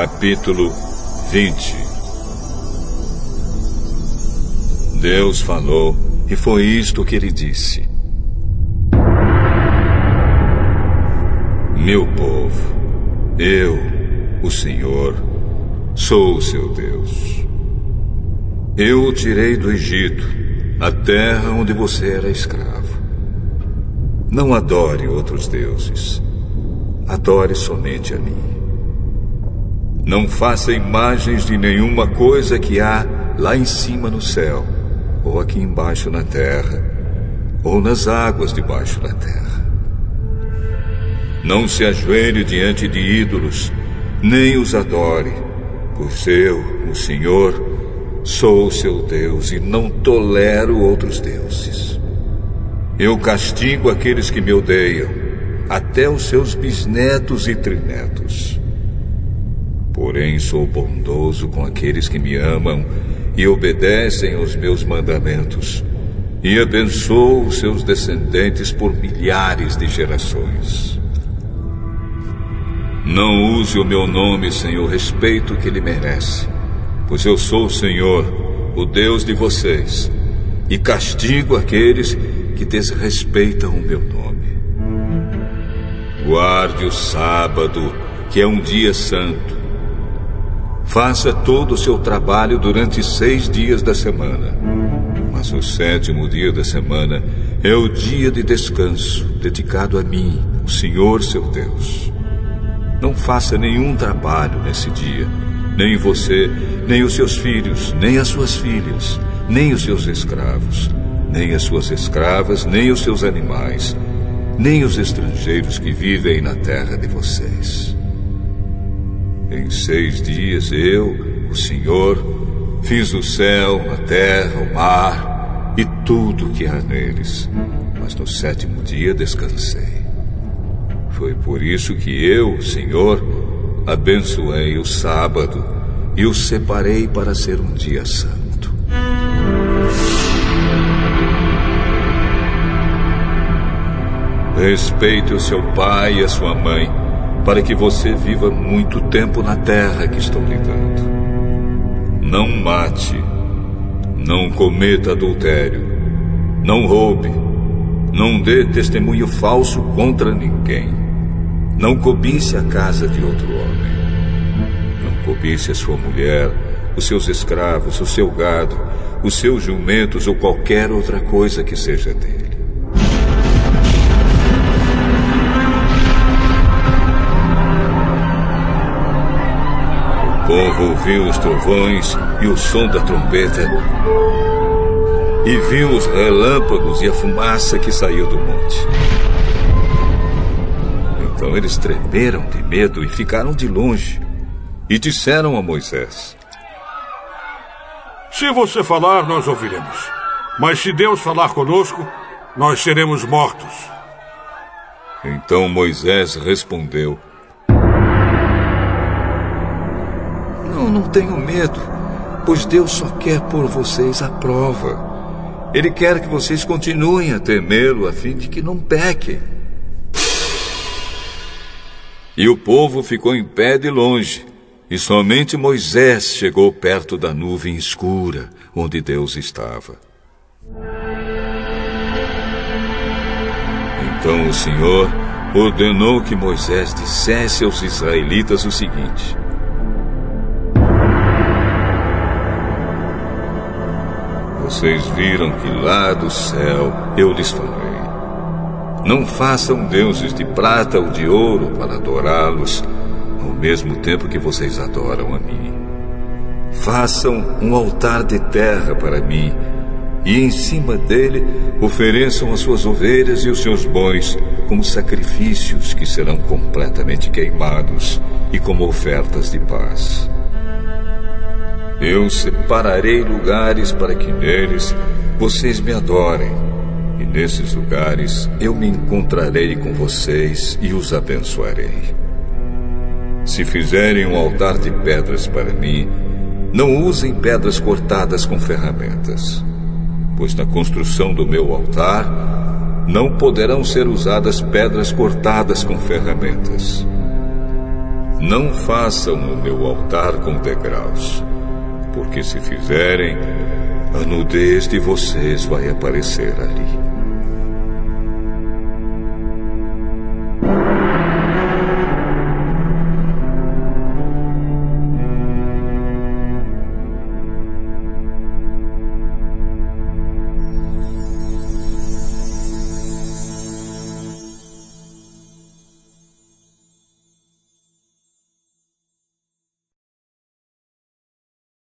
Capítulo 20 Deus falou, e foi isto que ele disse: Meu povo, eu, o Senhor, sou o seu Deus. Eu o tirei do Egito, a terra onde você era escravo. Não adore outros deuses. Adore somente a mim. Não faça imagens de nenhuma coisa que há lá em cima no céu, ou aqui embaixo na terra, ou nas águas debaixo da terra. Não se ajoelhe diante de ídolos, nem os adore, pois eu, o Senhor, Sou seu Deus e não tolero outros deuses. Eu castigo aqueles que me odeiam, até os seus bisnetos e trinetos. Porém, sou bondoso com aqueles que me amam e obedecem aos meus mandamentos, e abençoo seus descendentes por milhares de gerações. Não use o meu nome sem o respeito que ele merece pois eu sou o Senhor, o Deus de vocês, e castigo aqueles que desrespeitam o meu nome. Guarde o sábado, que é um dia santo. Faça todo o seu trabalho durante seis dias da semana. Mas o sétimo dia da semana é o dia de descanso, dedicado a mim, o Senhor seu Deus. Não faça nenhum trabalho nesse dia nem você, nem os seus filhos, nem as suas filhas, nem os seus escravos, nem as suas escravas, nem os seus animais, nem os estrangeiros que vivem na terra de vocês. Em seis dias eu, o Senhor, fiz o céu, a terra, o mar e tudo o que há neles. Mas no sétimo dia descansei. Foi por isso que eu, Senhor, abençoei o sábado e o separei para ser um dia santo. Respeite o seu pai e a sua mãe, para que você viva muito tempo na terra que estou lhe dando. Não mate, não cometa adultério, não roube, não dê testemunho falso contra ninguém. Não cobice a casa de outro homem. Não cobice a sua mulher, os seus escravos, o seu gado, os seus jumentos ou qualquer outra coisa que seja dele. Ouviu os trovões e o som da trombeta e viu os relâmpagos e a fumaça que saiu do monte. Então eles tremeram de medo e ficaram de longe. E disseram a Moisés: Se você falar, nós ouviremos. Mas se Deus falar conosco, nós seremos mortos. Então Moisés respondeu: Tenho medo, pois Deus só quer pôr vocês à prova. Ele quer que vocês continuem a temê-lo a fim de que não pequem. E o povo ficou em pé de longe, e somente Moisés chegou perto da nuvem escura onde Deus estava. Então o Senhor ordenou que Moisés dissesse aos israelitas o seguinte: Vocês viram que lá do céu eu lhes falei. Não façam deuses de prata ou de ouro para adorá-los, ao mesmo tempo que vocês adoram a mim. Façam um altar de terra para mim, e em cima dele ofereçam as suas ovelhas e os seus bois como sacrifícios que serão completamente queimados e como ofertas de paz. Eu separarei lugares para que neles vocês me adorem e nesses lugares eu me encontrarei com vocês e os abençoarei. Se fizerem um altar de pedras para mim, não usem pedras cortadas com ferramentas, pois na construção do meu altar não poderão ser usadas pedras cortadas com ferramentas. Não façam o meu altar com degraus, porque se fizerem, a nudez de vocês vai aparecer ali.